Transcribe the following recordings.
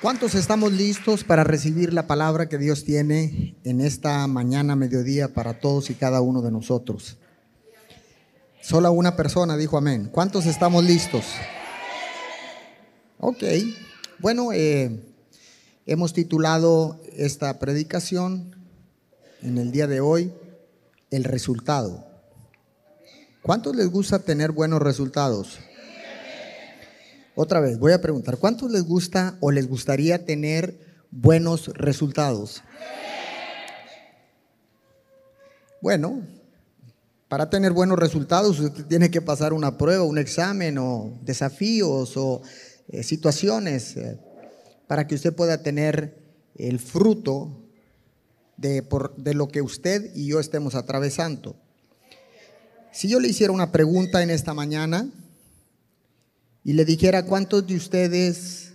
¿Cuántos estamos listos para recibir la palabra que Dios tiene en esta mañana, mediodía, para todos y cada uno de nosotros? Solo una persona dijo amén. ¿Cuántos estamos listos? Ok. Bueno, eh, hemos titulado esta predicación en el día de hoy, el resultado. ¿Cuántos les gusta tener buenos resultados? Otra vez, voy a preguntar, ¿cuántos les gusta o les gustaría tener buenos resultados? Bueno, para tener buenos resultados usted tiene que pasar una prueba, un examen o desafíos o eh, situaciones eh, para que usted pueda tener el fruto de, de lo que usted y yo estemos atravesando. Si yo le hiciera una pregunta en esta mañana, y le dijera cuántos de ustedes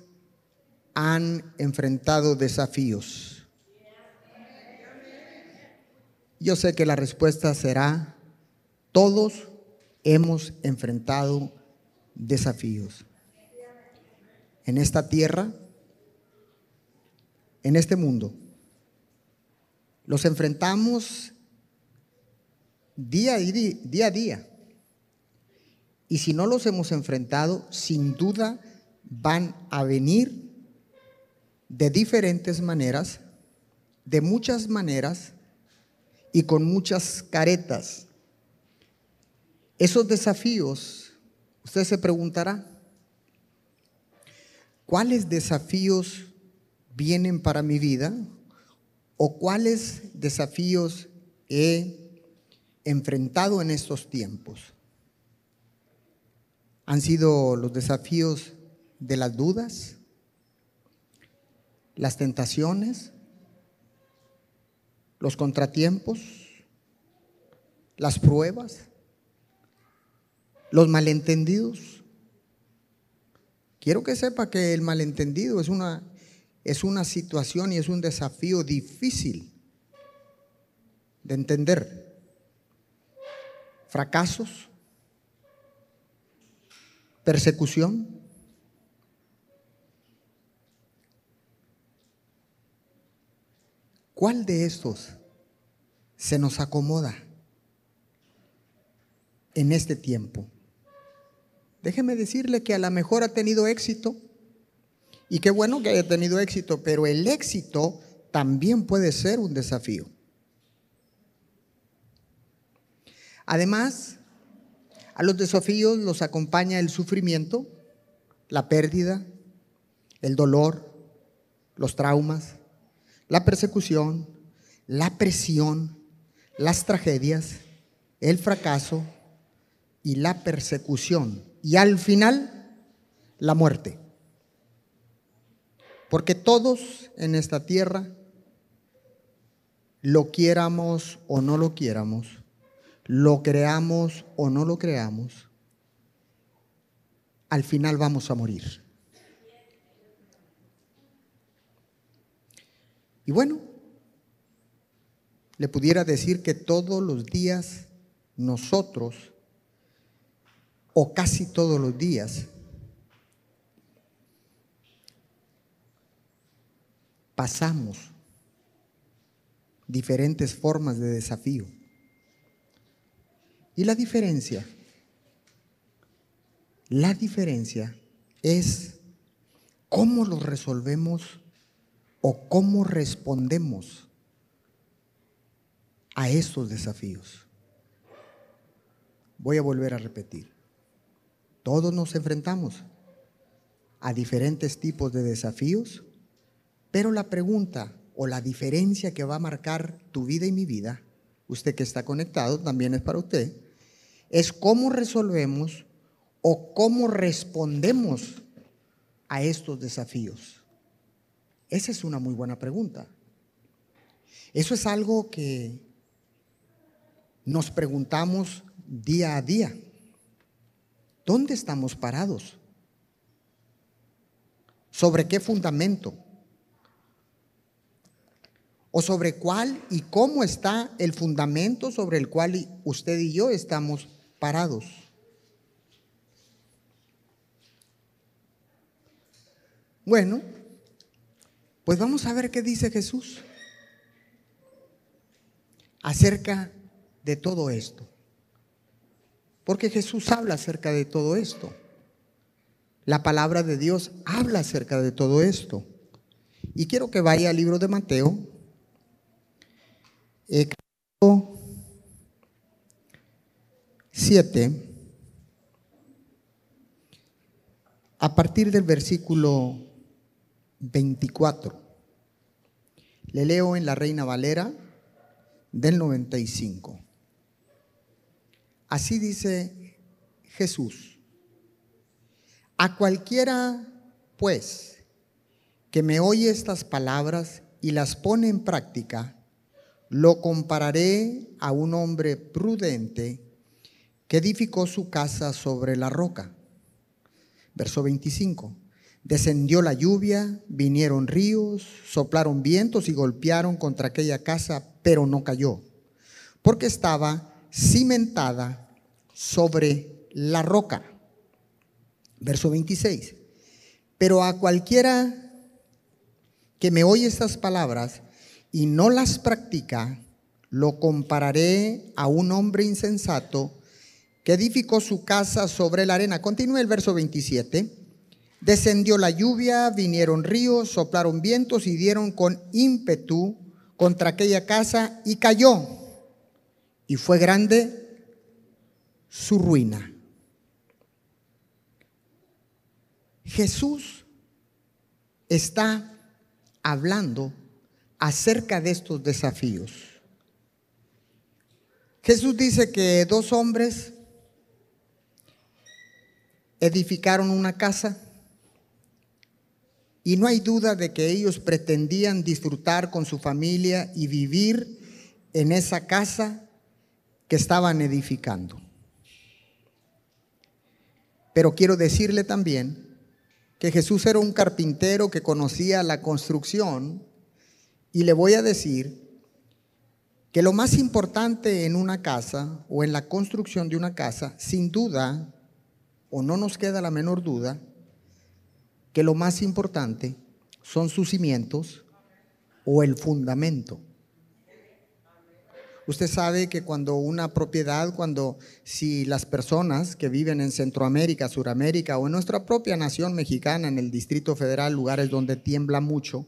han enfrentado desafíos. Yo sé que la respuesta será, todos hemos enfrentado desafíos. En esta tierra, en este mundo, los enfrentamos día, día a día. Y si no los hemos enfrentado, sin duda van a venir de diferentes maneras, de muchas maneras y con muchas caretas. Esos desafíos, usted se preguntará, ¿cuáles desafíos vienen para mi vida? ¿O cuáles desafíos he enfrentado en estos tiempos? Han sido los desafíos de las dudas, las tentaciones, los contratiempos, las pruebas, los malentendidos. Quiero que sepa que el malentendido es una, es una situación y es un desafío difícil de entender. Fracasos, persecución. ¿Cuál de estos se nos acomoda en este tiempo? Déjeme decirle que a lo mejor ha tenido éxito y qué bueno que haya tenido éxito, pero el éxito también puede ser un desafío. Además, a los desafíos los acompaña el sufrimiento, la pérdida, el dolor, los traumas, la persecución, la presión, las tragedias, el fracaso y la persecución. Y al final, la muerte. Porque todos en esta tierra, lo quiéramos o no lo quiéramos, lo creamos o no lo creamos, al final vamos a morir. Y bueno, le pudiera decir que todos los días nosotros, o casi todos los días, pasamos diferentes formas de desafío. Y la diferencia, la diferencia es cómo lo resolvemos o cómo respondemos a estos desafíos. Voy a volver a repetir. Todos nos enfrentamos a diferentes tipos de desafíos, pero la pregunta o la diferencia que va a marcar tu vida y mi vida, usted que está conectado, también es para usted, es cómo resolvemos o cómo respondemos a estos desafíos. Esa es una muy buena pregunta. Eso es algo que nos preguntamos día a día. ¿Dónde estamos parados? ¿Sobre qué fundamento? ¿O sobre cuál y cómo está el fundamento sobre el cual usted y yo estamos parados. Bueno, Pues vamos a ver qué dice Jesús acerca de todo esto. Porque Jesús habla acerca de todo esto. La palabra de Dios habla acerca de todo esto. Y quiero que vaya al libro de Mateo, eh, 7, a partir del versículo 24. Le leo en la Reina Valera del 95. Así dice Jesús. A cualquiera, pues, que me oye estas palabras y las pone en práctica, lo compararé a un hombre prudente que edificó su casa sobre la roca. Verso 25. Descendió la lluvia, vinieron ríos, soplaron vientos y golpearon contra aquella casa, pero no cayó, porque estaba cimentada sobre la roca. Verso 26. Pero a cualquiera que me oye estas palabras y no las practica, lo compararé a un hombre insensato que edificó su casa sobre la arena. Continúa el verso 27. Descendió la lluvia, vinieron ríos, soplaron vientos y dieron con ímpetu contra aquella casa y cayó. Y fue grande su ruina. Jesús está hablando acerca de estos desafíos. Jesús dice que dos hombres edificaron una casa y no hay duda de que ellos pretendían disfrutar con su familia y vivir en esa casa que estaban edificando. Pero quiero decirle también que Jesús era un carpintero que conocía la construcción y le voy a decir que lo más importante en una casa o en la construcción de una casa, sin duda, o no nos queda la menor duda, que lo más importante son sus cimientos o el fundamento. Usted sabe que cuando una propiedad, cuando si las personas que viven en Centroamérica, Suramérica o en nuestra propia nación mexicana, en el Distrito Federal, lugares donde tiembla mucho,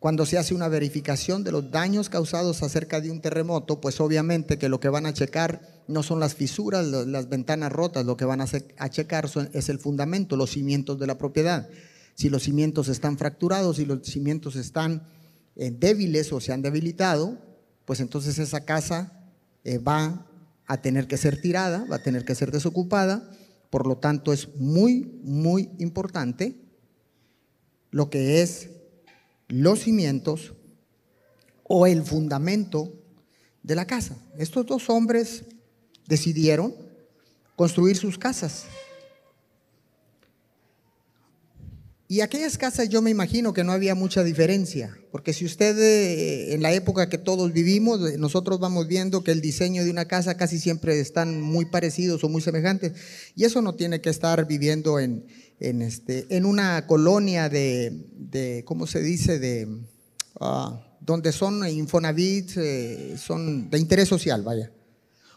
cuando se hace una verificación de los daños causados acerca de un terremoto, pues obviamente que lo que van a checar no son las fisuras, las ventanas rotas, lo que van a, checar es el fundamento, los cimientos de la propiedad. Si los cimientos están fracturados, si los cimientos están eh, débiles o se han debilitado, pues entonces esa casa eh, va a tener que ser tirada, va a tener que ser desocupada. Por lo tanto, es muy, muy importante lo que es los cimientos o el fundamento de la casa. Estos dos hombres decidieron construir sus casas. Y aquellas casas yo me imagino que no había mucha diferencia, porque si usted eh, en la época que todos vivimos, eh, nosotros vamos viendo que el diseño de una casa casi siempre están muy parecidos o muy semejantes, y eso no tiene que estar viviendo en, en, este, en una colonia de, de, ¿cómo se dice?, de, ah, donde son Infonavit, eh, son de interés social, vaya,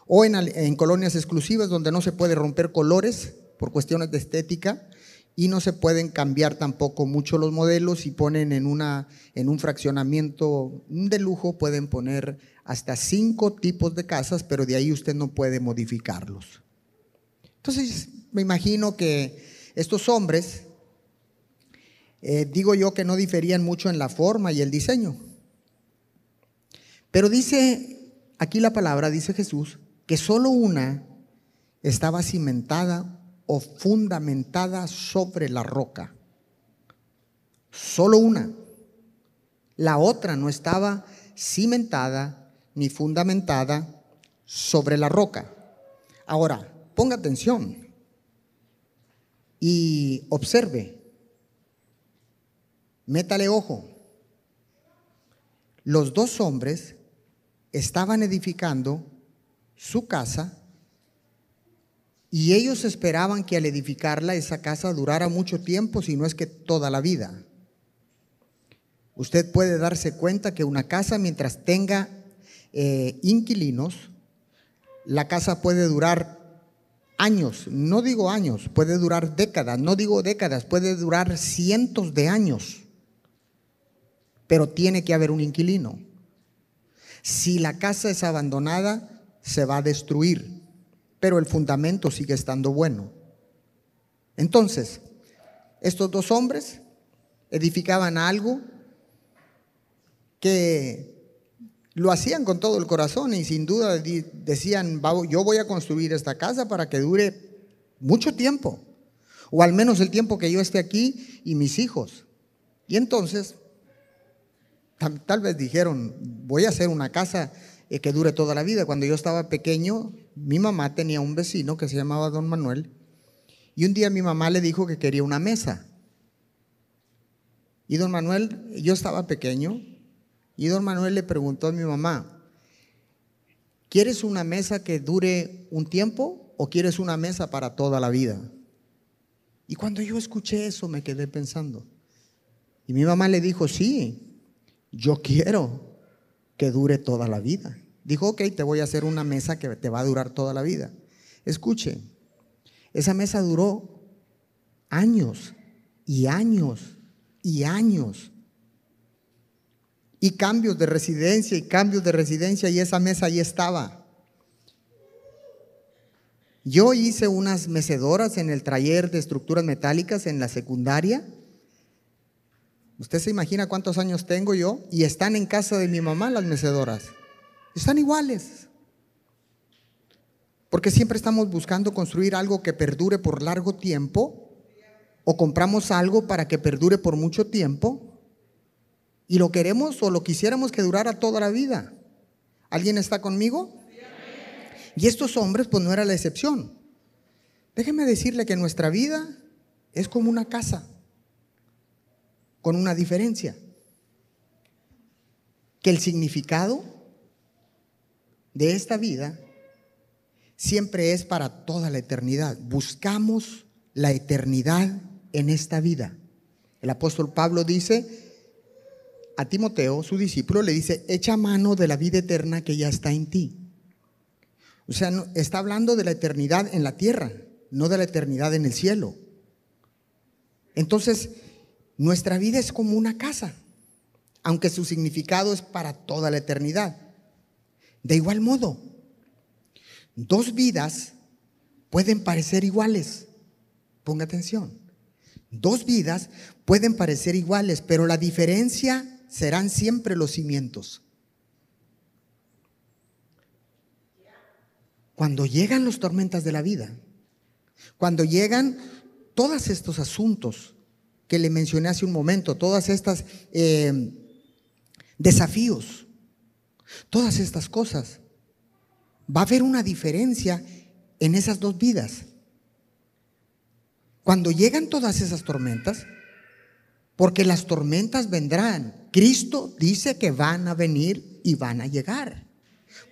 o en, en colonias exclusivas donde no se puede romper colores por cuestiones de estética, y no se pueden cambiar tampoco mucho los modelos y ponen en, una, en un fraccionamiento de lujo, pueden poner hasta cinco tipos de casas, pero de ahí usted no puede modificarlos. Entonces, me imagino que estos hombres, eh, digo yo que no diferían mucho en la forma y el diseño. Pero dice, aquí la palabra, dice Jesús, que solo una estaba cimentada o fundamentada sobre la roca. Solo una. La otra no estaba cimentada ni fundamentada sobre la roca. Ahora, ponga atención y observe. Métale ojo. Los dos hombres estaban edificando su casa y ellos esperaban que al edificarla esa casa durara mucho tiempo, si no es que toda la vida. usted puede darse cuenta que una casa, mientras tenga eh, inquilinos, la casa puede durar años, no digo años, puede durar décadas, no digo décadas, puede durar cientos de años, pero tiene que haber un inquilino. Si la casa es abandonada, se va a destruir, pero el fundamento sigue estando bueno. Entonces, estos dos hombres edificaban algo que lo hacían con todo el corazón y sin duda decían, yo voy a construir esta casa para que dure mucho tiempo, o al menos el tiempo que yo esté aquí y mis hijos. Y entonces, tal, vez dijeron, voy a hacer una casa eh, que dure toda la vida. Cuando yo estaba pequeño, mi mamá tenía un vecino que se llamaba Don Manuel, y un día mi mamá le dijo que quería una mesa. Y don Manuel, yo estaba pequeño, y don Manuel le preguntó a mi mamá, ¿quieres una mesa que dure un tiempo o quieres una mesa para toda la vida? Y cuando yo escuché eso me quedé pensando. Y mi mamá le dijo, sí, yo quiero que dure toda la vida. Dijo, ok, te voy a hacer una mesa que te va a durar toda la vida. Escuche, esa mesa duró años y años y años y cambios de residencia y cambios de residencia y esa mesa ahí estaba. Yo hice unas mecedoras en el taller de estructuras metálicas en la secundaria. Usted se imagina cuántos años tengo yo y están en casa de mi mamá las mecedoras. Están iguales. Porque siempre estamos buscando construir algo que perdure por largo tiempo o compramos algo para que perdure por mucho tiempo y lo queremos o lo quisiéramos que durara toda la vida. ¿Alguien está conmigo? Y estos hombres pues no era la excepción. Déjeme decirle que nuestra vida es como una casa, con una diferencia. Que el significado de esta vida siempre es para toda la eternidad. Buscamos la eternidad en esta vida. El apóstol Pablo dice, a Timoteo, su discípulo, le dice, echa mano de la vida eterna que ya está en ti. O sea, está hablando de la eternidad en la tierra, no de la eternidad en el cielo. Entonces, nuestra vida es como una casa, aunque su significado es para toda la eternidad. De igual modo, dos vidas pueden parecer iguales. Ponga atención. Dos vidas pueden parecer iguales, pero la diferencia serán siempre los cimientos. Cuando llegan las tormentas de la vida, cuando llegan todos estos asuntos que le mencioné hace un momento, todas estas eh, desafíos, todas estas cosas, va a haber una diferencia en esas dos vidas. Cuando llegan todas esas tormentas, porque las tormentas vendrán, Cristo dice que van a venir y van a llegar.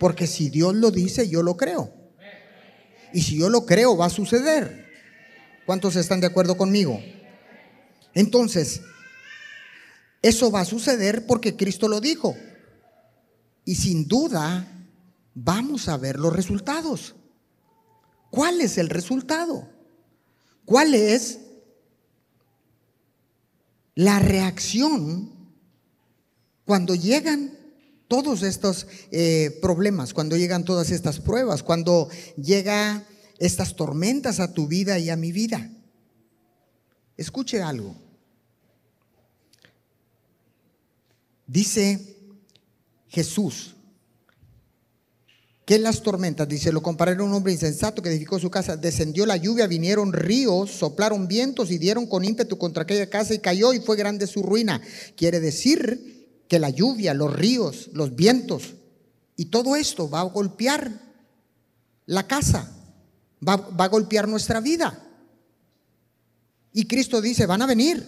Porque si Dios lo dice, yo lo creo. Y si yo lo creo, va a suceder. ¿Cuántos están de acuerdo conmigo? Entonces, eso va a suceder porque Cristo lo dijo. Y sin duda, vamos a ver los resultados. ¿Cuál es el resultado? ¿Cuál es la reacción cuando llegan todos estos eh, problemas, cuando llegan todas estas pruebas, cuando llegan estas tormentas a tu vida y a mi vida. Escuche algo. Dice Jesús que las tormentas, dice, lo compararon a un hombre insensato que edificó su casa, descendió la lluvia, vinieron ríos, soplaron vientos y dieron con ímpetu contra aquella casa y cayó y fue grande su ruina. Quiere decir que la lluvia, los ríos, los vientos y todo esto va a golpear la casa, va, va a golpear nuestra vida. Y Cristo dice, van a venir.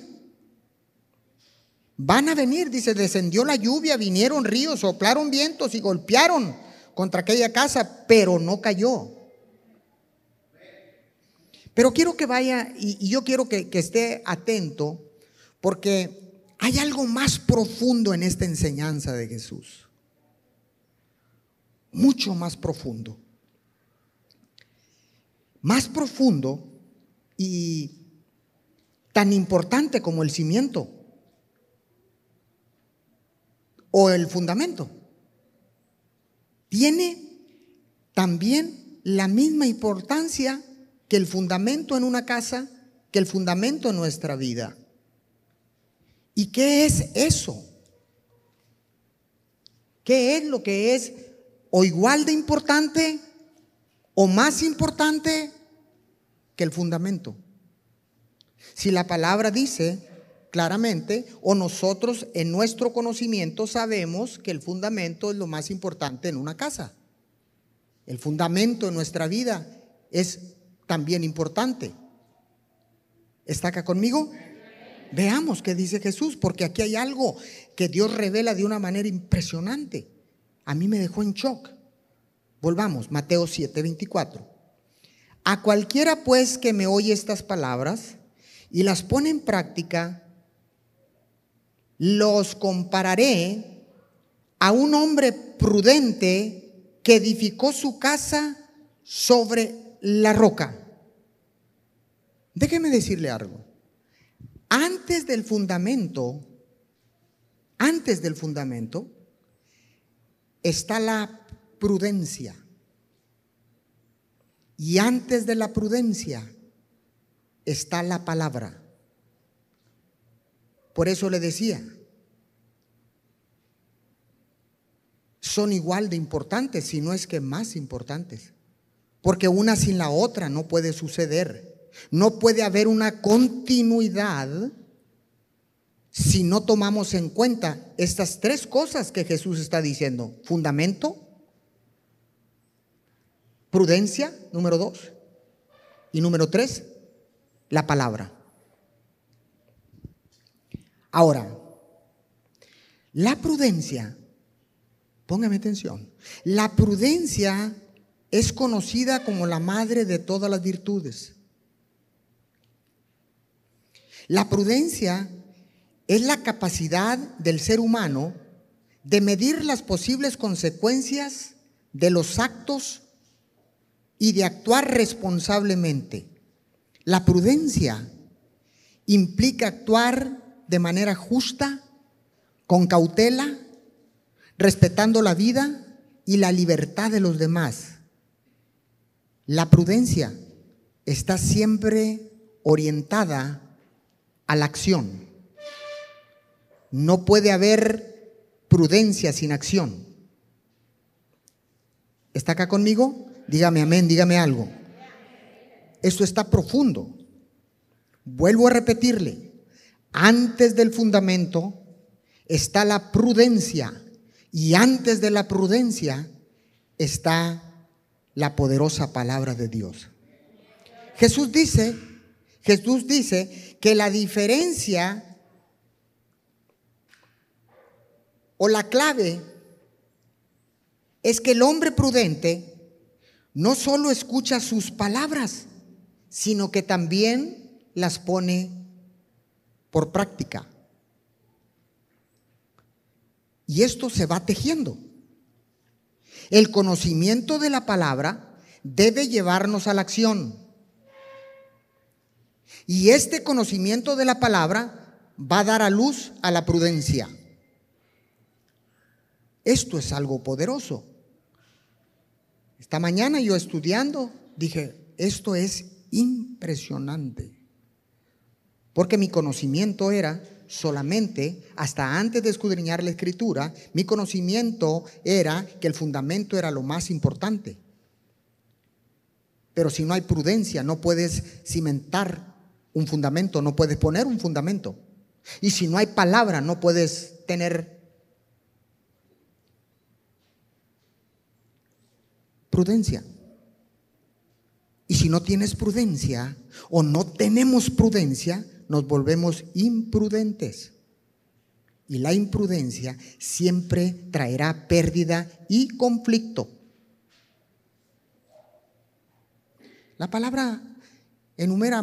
Van a venir, dice, descendió la lluvia, vinieron ríos, soplaron vientos y golpearon contra aquella casa, pero no cayó. Pero quiero que vaya, y, yo quiero que, que esté atento, porque hay algo más profundo en esta enseñanza de Jesús. Mucho más profundo. Más profundo y tan importante como el cimiento o el fundamento. Tiene también la misma importancia que el fundamento en una casa, que el fundamento en nuestra vida. ¿Y qué es eso? ¿Qué es lo que es o igual de importante o más importante que el fundamento? Si la palabra dice claramente, o nosotros en nuestro conocimiento sabemos que el fundamento es lo más importante en una casa. El fundamento en nuestra vida es también importante. ¿Está acá conmigo? Veamos qué dice Jesús, porque aquí hay algo que Dios revela de una manera impresionante. A mí me dejó en shock. Volvamos, Mateo 7, 24. A cualquiera pues que me oye estas palabras y las pone en práctica, los compararé a un hombre prudente que edificó su casa sobre la roca. Déjeme decirle algo. Antes del fundamento, antes del fundamento, está la prudencia. Y antes de la prudencia está la palabra. Por eso le decía, son igual de importantes, si no es que más importantes. Porque una sin la otra no puede suceder. No puede haber una continuidad si no tomamos en cuenta estas tres cosas que Jesús está diciendo. Fundamento, prudencia, número dos. Y número tres, la palabra. Ahora, la prudencia, póngame atención, la prudencia es conocida como la madre de todas las virtudes. La prudencia es la capacidad del ser humano de medir las posibles consecuencias de los actos y de actuar responsablemente. La prudencia implica actuar de manera justa, con cautela, respetando la vida y la libertad de los demás. La prudencia está siempre orientada a la acción. No puede haber prudencia sin acción. ¿Está acá conmigo? Dígame amén, dígame algo. Esto está profundo. Vuelvo a repetirle. Antes del fundamento está la prudencia y antes de la prudencia está la poderosa palabra de Dios. Jesús dice, Jesús dice que la diferencia o la clave es que el hombre prudente no solo escucha sus palabras, sino que también las pone por práctica. Y esto se va tejiendo. El conocimiento de la palabra debe llevarnos a la acción. Y este conocimiento de la palabra va a dar a luz a la prudencia. Esto es algo poderoso. Esta mañana yo estudiando dije, esto es impresionante. Porque mi conocimiento era solamente, hasta antes de escudriñar la escritura, mi conocimiento era que el fundamento era lo más importante. Pero si no hay prudencia, no puedes cimentar un fundamento, no puedes poner un fundamento. Y si no hay palabra, no puedes tener prudencia. Y si no tienes prudencia o no tenemos prudencia, nos volvemos imprudentes. Y la imprudencia siempre traerá pérdida y conflicto. La palabra enumera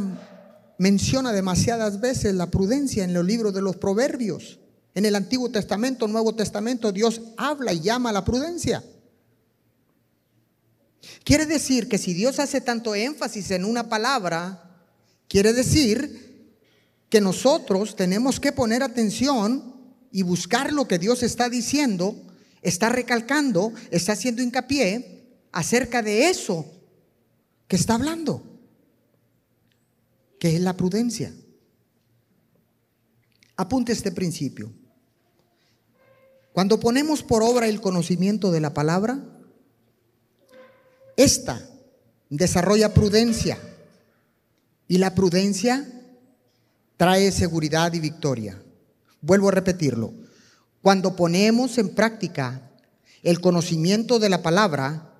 menciona demasiadas veces la prudencia en los libros de los proverbios. En el Antiguo Testamento, Nuevo Testamento, Dios habla y llama a la prudencia. Quiere decir que si Dios hace tanto énfasis en una palabra, quiere decir que nosotros tenemos que poner atención y buscar lo que Dios está diciendo, está recalcando, está haciendo hincapié acerca de eso que está hablando, que es la prudencia. Apunte este principio. Cuando ponemos por obra el conocimiento de la palabra, esta desarrolla prudencia y la prudencia trae seguridad y victoria. Vuelvo a repetirlo. Cuando ponemos en práctica el conocimiento de la palabra,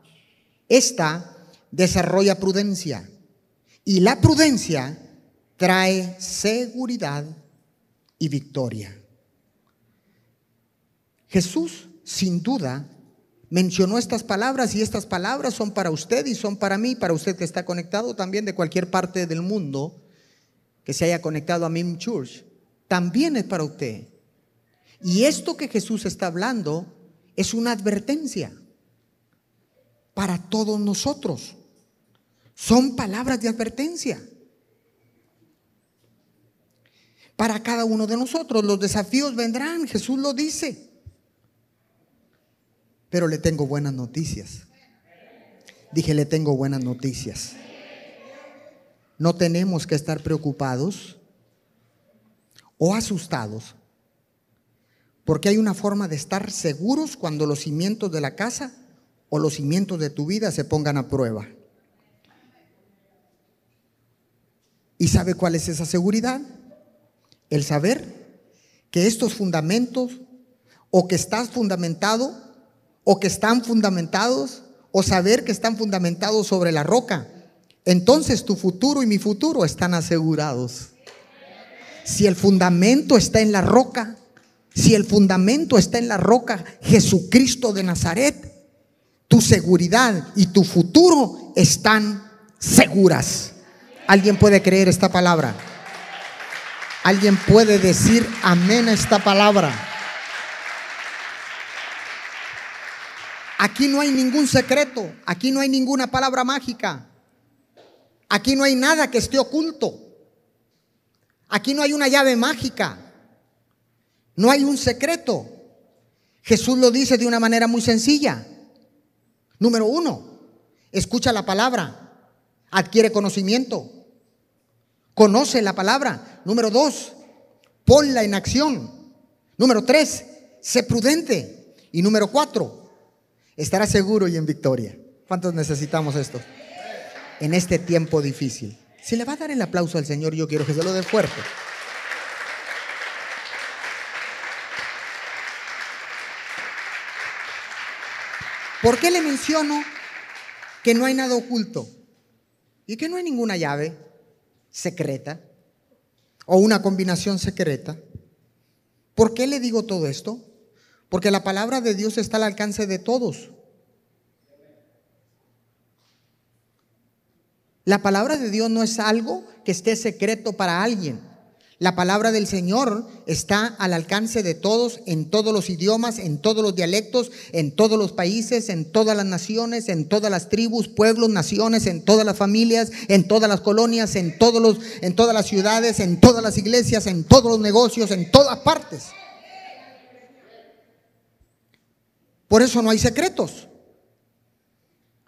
esta desarrolla prudencia y la prudencia trae seguridad y victoria. Jesús, sin duda, mencionó estas palabras y estas palabras son para usted y son para mí, para usted que está conectado también de cualquier parte del mundo que se haya conectado a Mim Church, también es para usted. Y esto que Jesús está hablando es una advertencia para todos nosotros. Son palabras de advertencia. Para cada uno de nosotros los desafíos vendrán, Jesús lo dice. Pero le tengo buenas noticias. Dije, le tengo buenas noticias. No tenemos que estar preocupados o asustados, porque hay una forma de estar seguros cuando los cimientos de la casa o los cimientos de tu vida se pongan a prueba. ¿Y sabe cuál es esa seguridad? El saber que estos fundamentos o que estás fundamentado o que están fundamentados o saber que están fundamentados sobre la roca, entonces tu futuro y mi futuro están asegurados. Si el fundamento está en la roca, si el fundamento está en la roca, Jesucristo de Nazaret, tu seguridad y tu futuro están seguras. ¿Alguien puede creer esta palabra? ¿Alguien puede decir amén a esta palabra? Aquí no hay ningún secreto, aquí no hay ninguna palabra mágica, aquí no hay nada que esté oculto, aquí no hay una llave mágica, no hay un secreto. Jesús lo dice de una manera muy sencilla. Número uno, escucha la palabra, adquiere conocimiento, conoce la palabra. Número dos, ponla en acción. Número tres, sé prudente. Y número cuatro, estará seguro y en victoria. ¿Cuántos necesitamos esto? En este tiempo difícil. Si le va a dar el aplauso al Señor, yo quiero que se lo dé fuerte. ¿Por qué le menciono que no hay nada oculto? Y que no hay ninguna llave secreta o una combinación secreta. ¿Por qué le digo todo esto? Porque la palabra de Dios está al alcance de todos. La palabra de Dios no es algo que esté secreto para alguien. La palabra del Señor está al alcance de todos, en todos los idiomas, en todos los dialectos, en todos los países, en todas las naciones, en todas las tribus, pueblos, naciones, en todas las familias, en todas las colonias, en, todos los, en todas las ciudades, en todas las iglesias, en todos los negocios, en todas partes. Por eso no hay secretos.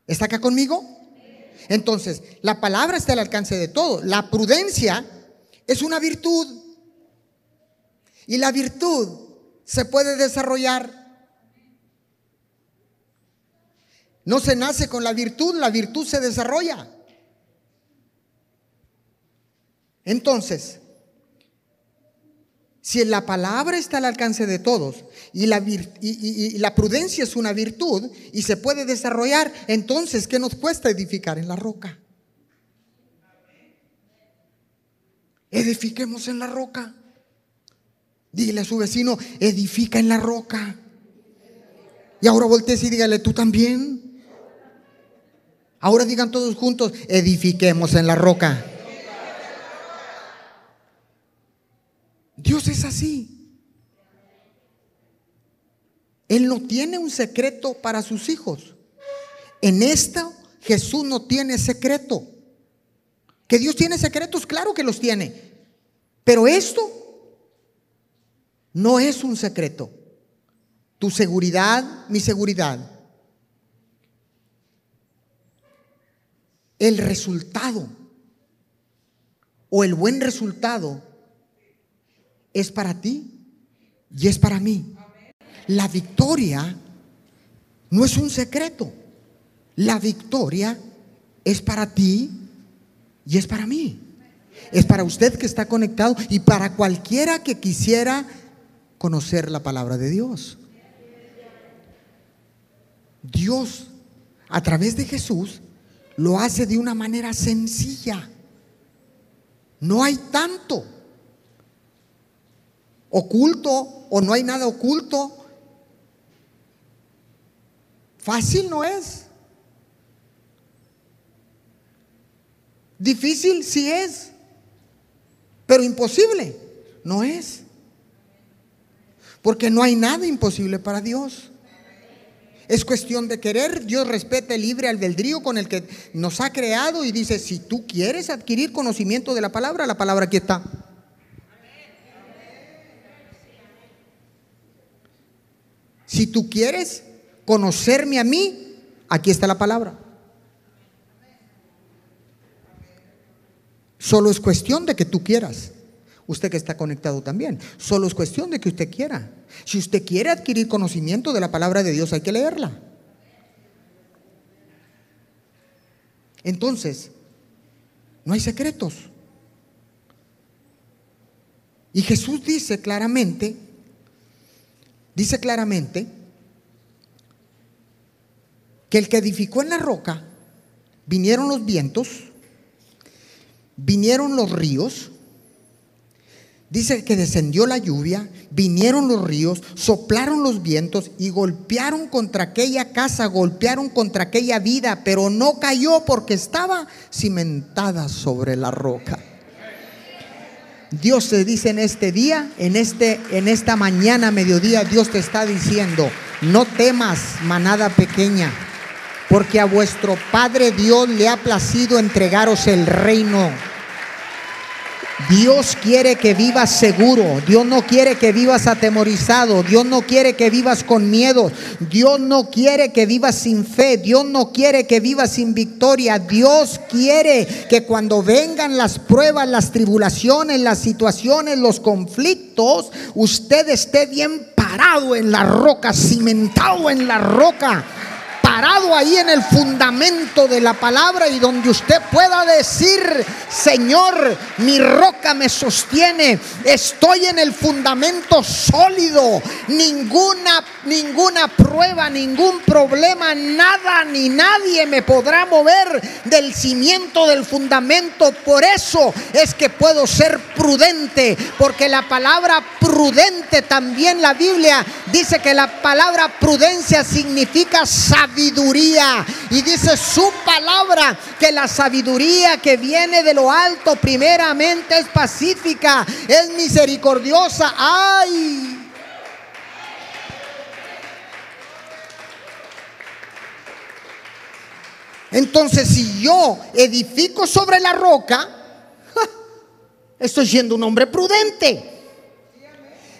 ¿Está acá conmigo? Entonces, la palabra está al alcance de todo. La prudencia es una virtud. Y la virtud se puede desarrollar. No se nace con la virtud, la virtud se desarrolla. Entonces, si la palabra está al alcance de todos y la, y, la, prudencia es una virtud y se puede desarrollar, entonces, ¿qué nos cuesta edificar en la roca? Edifiquemos en la roca. Dile a su vecino, edifica en la roca. Y ahora voltees y dígale, tú también. Ahora digan todos juntos, edifiquemos en la roca. Dios es así. Él no tiene un secreto para sus hijos. En esto Jesús no tiene secreto. Que Dios tiene secretos, claro que los tiene. Pero esto no es un secreto. Tu seguridad, mi seguridad. El resultado o el buen resultado es para ti y es para mí. La victoria no es un secreto. La victoria es para ti y es para mí. Es para usted que está conectado y para cualquiera que quisiera conocer la palabra de Dios. Dios, a través de Jesús, lo hace de una manera sencilla. No hay tanto oculto o no hay nada oculto. Fácil no es. Difícil sí es, pero imposible no es. Porque no hay nada imposible para Dios. Es cuestión de querer. Dios respeta el libre albedrío con el que nos ha creado y dice, si tú quieres adquirir conocimiento de la palabra, la palabra aquí está. Si tú quieres conocerme a mí, aquí está la palabra. Solo es cuestión de que tú quieras. Usted que está conectado también. Solo es cuestión de que usted quiera. Si usted quiere adquirir conocimiento de la palabra de Dios, hay que leerla. Entonces, no hay secretos. Y Jesús dice claramente, dice claramente, que el que edificó en la roca, vinieron los vientos, vinieron los ríos, Dice que descendió la lluvia, vinieron los ríos, soplaron los vientos y golpearon contra aquella casa, golpearon contra aquella vida, pero no cayó porque estaba cimentada sobre la roca. Dios te dice en este día, en este en esta mañana mediodía Dios te está diciendo, no temas, manada pequeña, porque a vuestro Padre Dios le ha placido entregaros el reino. Dios quiere que vivas seguro, Dios no quiere que vivas atemorizado, Dios no quiere que vivas con miedo, Dios no quiere que vivas sin fe, Dios no quiere que vivas sin victoria, Dios quiere que cuando vengan las pruebas, las tribulaciones, las situaciones, los conflictos, usted esté bien parado en la roca, cimentado en la roca parado ahí en el fundamento de la palabra y donde usted pueda decir, Señor, mi roca me sostiene, estoy en el fundamento sólido, ninguna, ninguna prueba, ningún problema, nada ni nadie me podrá mover del cimiento del fundamento. Por eso es que puedo ser prudente, porque la palabra prudente también la Biblia dice que la palabra prudencia significa sabiduría sabiduría. Y dice su palabra que la sabiduría que viene de lo alto primeramente es pacífica, es misericordiosa. ¡Ay! Entonces, si yo edifico sobre la roca, estoy siendo un hombre prudente.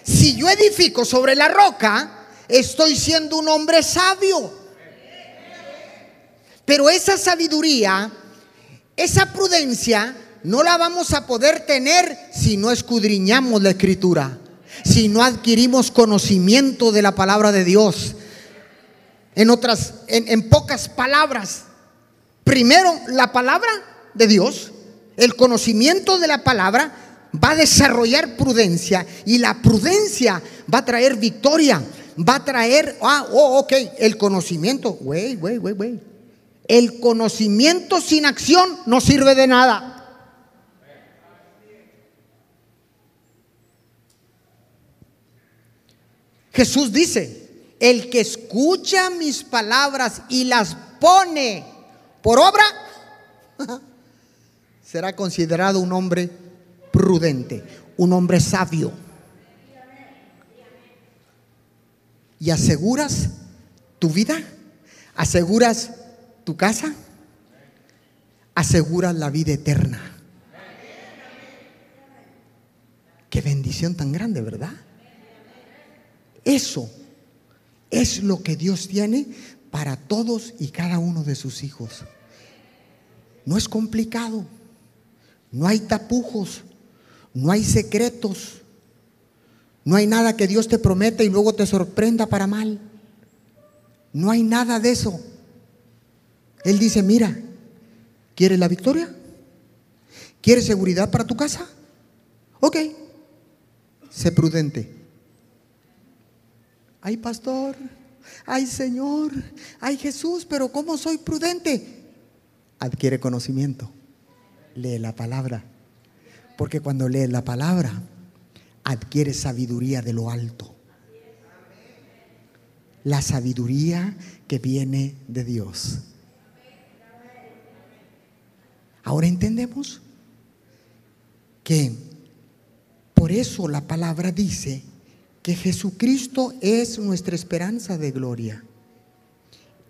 Si yo edifico sobre la roca, estoy siendo un hombre sabio. Pero esa sabiduría, esa prudencia, no la vamos a poder tener si no escudriñamos la escritura, si no adquirimos conocimiento de la palabra de Dios. En otras, en, pocas palabras, primero la palabra de Dios, el conocimiento de la palabra va a desarrollar prudencia y la prudencia va a traer victoria, va a traer, ah, oh, ok, el conocimiento, güey, güey, güey, güey. El conocimiento sin acción no sirve de nada. Jesús dice, el que escucha mis palabras y las pone por obra, será considerado un hombre prudente, un hombre sabio. Y aseguras tu vida, aseguras tu casa, aseguras la vida eterna. Qué bendición tan grande, ¿verdad? Eso es lo que Dios tiene para todos y cada uno de sus hijos. No es complicado, no hay tapujos, no hay secretos, no hay nada que Dios te prometa y luego te sorprenda para mal. No hay nada de eso. Él dice, mira, ¿quieres la victoria? ¿Quieres seguridad para tu casa? Ok, sé prudente. Ay, pastor, ay, Señor, ay, Jesús, pero ¿cómo soy prudente? Adquiere conocimiento, lee la palabra, porque cuando lees la palabra, adquiere sabiduría de lo alto. La sabiduría que viene de Dios. Ahora entendemos que por eso la palabra dice que Jesucristo es nuestra esperanza de gloria.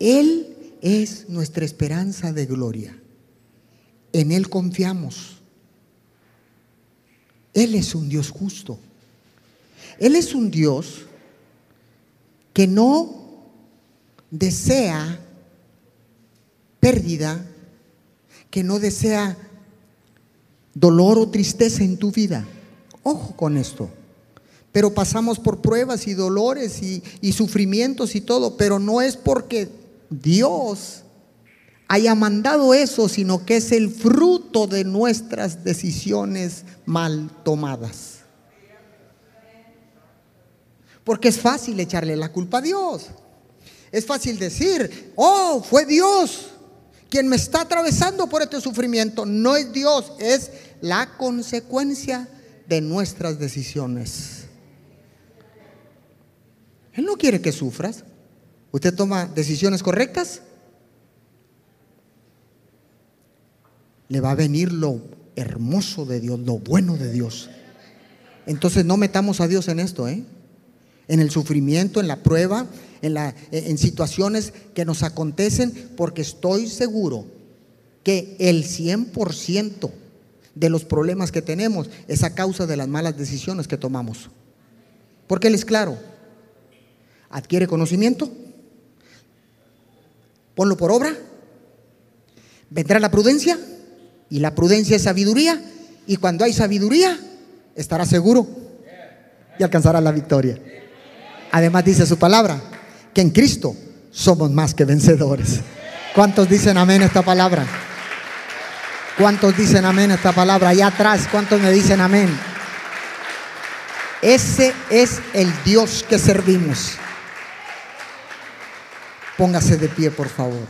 Él es nuestra esperanza de gloria. En Él confiamos. Él es un Dios justo. Él es un Dios que no desea pérdida, que no desea dolor o tristeza en tu vida. Ojo con esto. Pero pasamos por pruebas y dolores y, sufrimientos y todo, pero no es porque Dios haya mandado eso, sino que es el fruto de nuestras decisiones mal tomadas. Porque es fácil echarle la culpa a Dios. Es fácil decir, oh, fue Dios quien me está atravesando por este sufrimiento. No es Dios, es la consecuencia de nuestras decisiones. Él no quiere que sufras. ¿Usted toma decisiones correctas? Le va a venir lo hermoso de Dios, lo bueno de Dios. Entonces no metamos a Dios en esto, ¿eh? En el sufrimiento, en la prueba, en, la, en situaciones que nos acontecen, porque estoy seguro que el 100% de los problemas que tenemos es a causa de las malas decisiones que tomamos. Porque Él es claro, adquiere conocimiento, ponlo por obra, vendrá la prudencia y la prudencia es sabiduría y cuando hay sabiduría estará seguro y alcanzará la victoria. Además dice su palabra que en Cristo somos más que vencedores. ¿Cuántos dicen amén a esta palabra? ¿Cuántos dicen amén a esta palabra? Allá atrás, ¿cuántos me dicen amén? Ese es el Dios que servimos. Póngase de pie, por favor.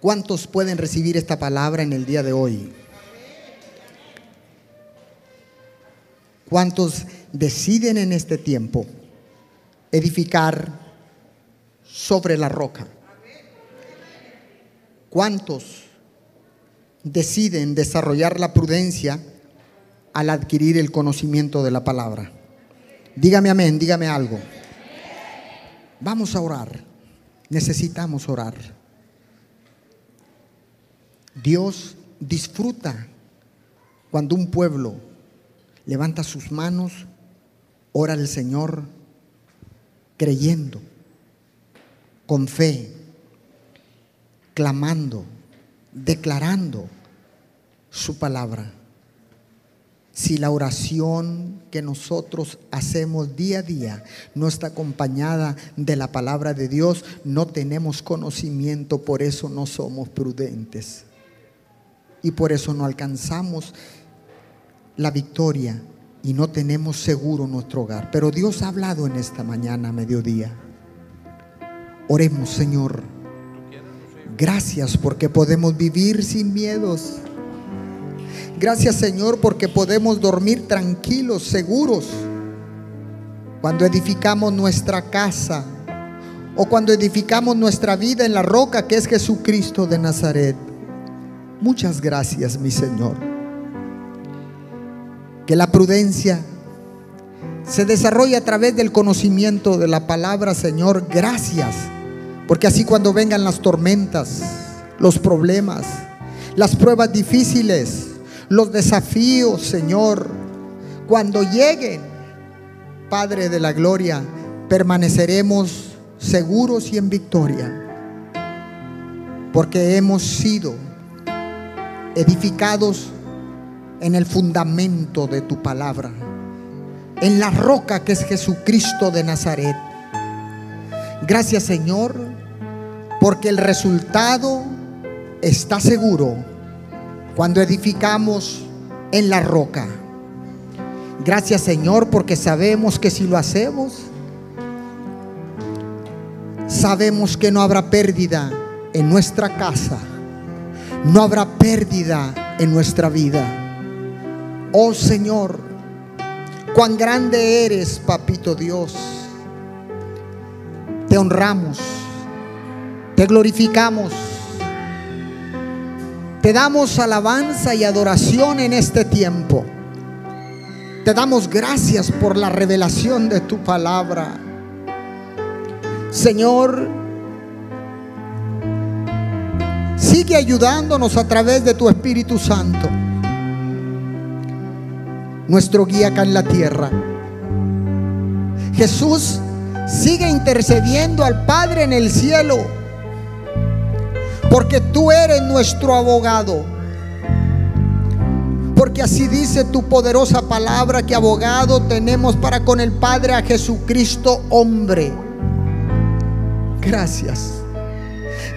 ¿Cuántos pueden recibir esta palabra en el día de hoy? ¿Cuántos deciden en este tiempo edificar sobre la roca? ¿Cuántos deciden desarrollar la prudencia al adquirir el conocimiento de la palabra? Dígame amén, dígame algo. Vamos a orar. Necesitamos orar. Dios disfruta cuando un pueblo levanta sus manos, ora al Señor, creyendo, con fe, clamando, declarando su palabra si la oración que nosotros hacemos día a día no está acompañada de la palabra de Dios, no tenemos conocimiento, por eso no somos prudentes. Y por eso no alcanzamos la victoria y no tenemos seguro nuestro hogar. Pero Dios ha hablado en esta mañana, mediodía. Oremos, Señor. Gracias porque podemos vivir sin miedos Gracias Señor porque podemos dormir tranquilos, seguros, cuando edificamos nuestra casa o cuando edificamos nuestra vida en la roca que es Jesucristo de Nazaret. Muchas gracias mi Señor. Que la prudencia se desarrolla a través del conocimiento de la palabra, Señor. Gracias. Porque así cuando vengan las tormentas, los problemas, las pruebas difíciles, los desafíos, Señor, cuando lleguen, Padre de la Gloria, permaneceremos seguros y en victoria. Porque hemos sido edificados en el fundamento de tu palabra, en la roca que es Jesucristo de Nazaret. Gracias Señor, porque el resultado está seguro cuando edificamos en la roca. Gracias Señor, porque sabemos que si lo hacemos, sabemos que no habrá pérdida en nuestra casa, no habrá pérdida en nuestra vida. Oh Señor, cuán grande eres, papito Dios. Te honramos, te glorificamos, te damos alabanza y adoración en este tiempo. Te damos gracias por la revelación de tu palabra. Señor, sigue ayudándonos a través de tu Espíritu Santo, nuestro guía acá en la tierra. Jesús sigue intercediendo al Padre en el cielo, porque tú eres nuestro abogado. Porque así dice tu poderosa palabra que abogado tenemos para con el Padre a Jesucristo hombre. Gracias.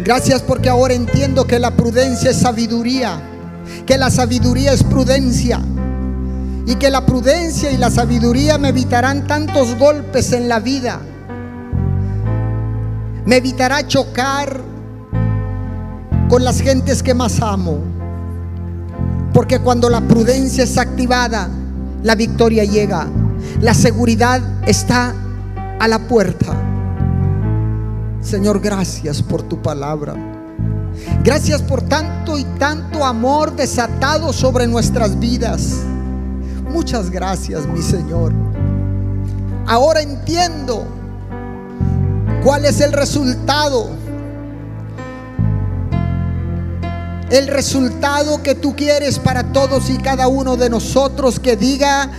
Gracias porque ahora entiendo que la prudencia es sabiduría, que la sabiduría es prudencia y que la prudencia y la sabiduría me evitarán tantos golpes en la vida. Me evitará chocar con las gentes que más amo. Porque cuando la prudencia es activada, la victoria llega. La seguridad está a la puerta. Señor, gracias por tu palabra. Gracias por tanto y tanto amor desatado sobre nuestras vidas. Muchas gracias, mi Señor. Ahora entiendo cuál es el resultado. El resultado que tú quieres para todos y cada uno de nosotros que diga,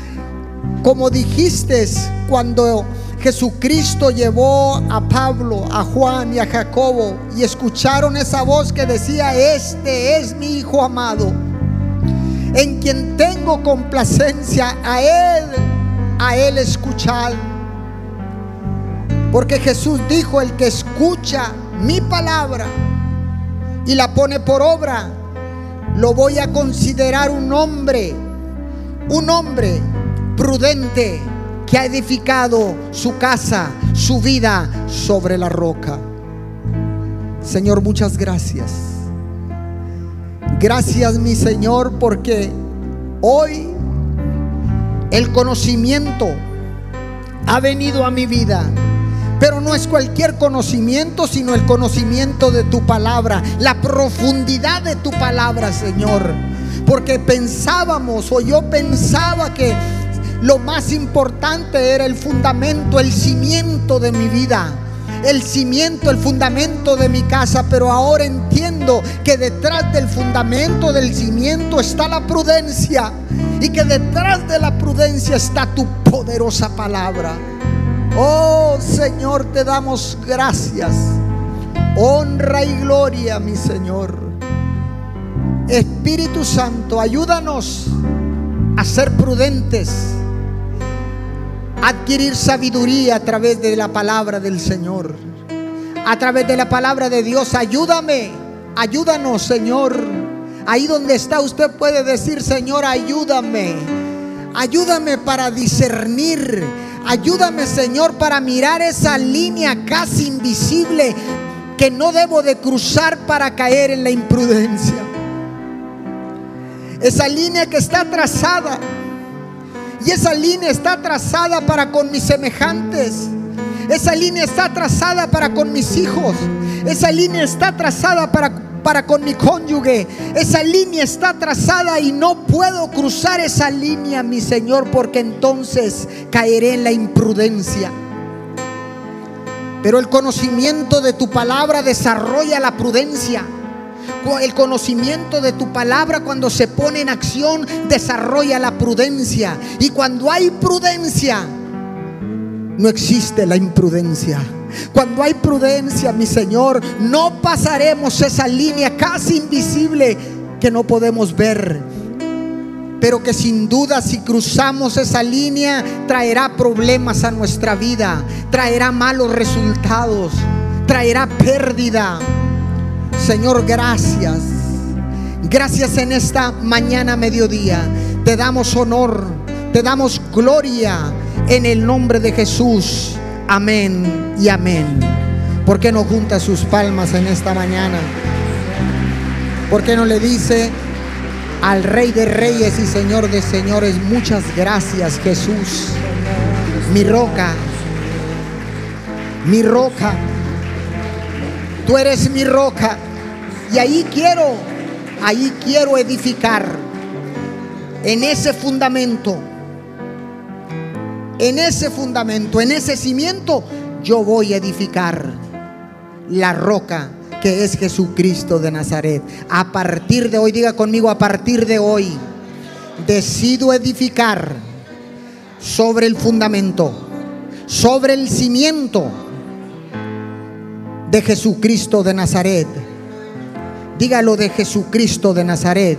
como dijiste cuando Jesucristo llevó a Pablo, a Juan y a Jacobo y escucharon esa voz que decía, este es mi Hijo amado, en quien tengo complacencia, a Él, a Él escuchar. Porque Jesús dijo, el que escucha mi palabra y la pone por obra, lo voy a considerar un hombre, un hombre prudente que ha edificado su casa, su vida sobre la roca. Señor, muchas gracias. Gracias, mi Señor, porque hoy el conocimiento ha venido a mi vida. Pero no es cualquier conocimiento, sino el conocimiento de tu palabra, la profundidad de tu palabra, Señor. Porque pensábamos, o yo pensaba que lo más importante era el fundamento, el cimiento de mi vida. El cimiento, el fundamento de mi casa, pero ahora entiendo que detrás del fundamento del cimiento está la prudencia y que detrás de la prudencia está tu poderosa palabra. Oh Señor, te damos gracias, honra y gloria, mi Señor. Espíritu Santo, ayúdanos a ser prudentes adquirir sabiduría a través de la palabra del Señor. A través de la palabra de Dios, ayúdame, ayúdanos, Señor. Ahí donde está usted puede decir, Señor, ayúdame. Ayúdame para discernir. Ayúdame, Señor, para mirar esa línea casi invisible que no debo de cruzar para caer en la imprudencia. Esa línea que está trazada y esa línea está trazada para con mis semejantes. Esa línea está trazada para con mis hijos. Esa línea está trazada para para con mi cónyuge. Esa línea está trazada y no puedo cruzar esa línea, mi Señor, porque entonces caeré en la imprudencia. Pero el conocimiento de tu palabra desarrolla la prudencia. El conocimiento de tu palabra cuando se pone en acción desarrolla la prudencia. Y cuando hay prudencia, no existe la imprudencia. Cuando hay prudencia, mi Señor, no pasaremos esa línea casi invisible que no podemos ver. Pero que sin duda si cruzamos esa línea traerá problemas a nuestra vida, traerá malos resultados, traerá pérdida. Señor, gracias. Gracias en esta mañana mediodía. Te damos honor, te damos gloria en el nombre de Jesús. Amén y amén. ¿Por qué no junta sus palmas en esta mañana? ¿Por qué no le dice al Rey de Reyes y Señor de Señores, muchas gracias Jesús, mi roca, mi roca, tú eres mi roca y ahí quiero, ahí quiero edificar en ese fundamento en ese fundamento, en ese cimiento, yo voy a edificar la roca que es Jesucristo de Nazaret. A partir de hoy, diga conmigo, a partir de hoy, decido edificar sobre el fundamento, sobre el cimiento de Jesucristo de Nazaret. Dígalo de Jesucristo de Nazaret.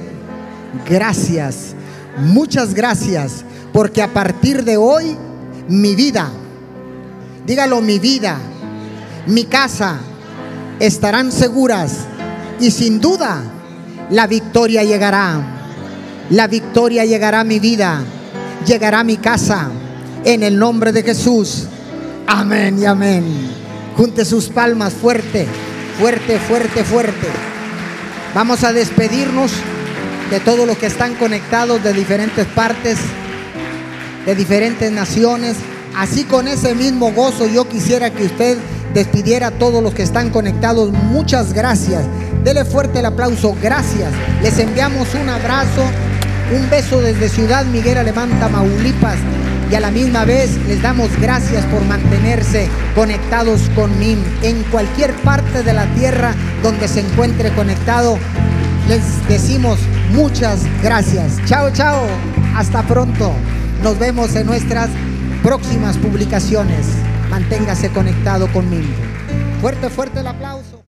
Gracias, muchas gracias, porque a partir de hoy mi vida, dígalo, mi vida, mi casa estarán seguras y sin duda la victoria llegará. La victoria llegará a mi vida, llegará a mi casa, en el nombre de Jesús. Amén y amén. Junte sus palmas fuerte, fuerte, fuerte, fuerte. Vamos a despedirnos de todos los que están conectados de diferentes partes de diferentes naciones. Así con ese mismo gozo yo quisiera que usted despidiera a todos los que están conectados. Muchas gracias. Dele fuerte el aplauso. Gracias. Les enviamos un abrazo, un beso desde Ciudad Miguel Alemán, Tamaulipas. Y a la misma vez les damos gracias por mantenerse conectados con MIM. En cualquier parte de la tierra donde se encuentre conectado, les decimos muchas gracias. Chao, chao. Hasta pronto. Nos vemos en nuestras próximas publicaciones. Manténgase conectado conmigo. Fuerte, fuerte el aplauso.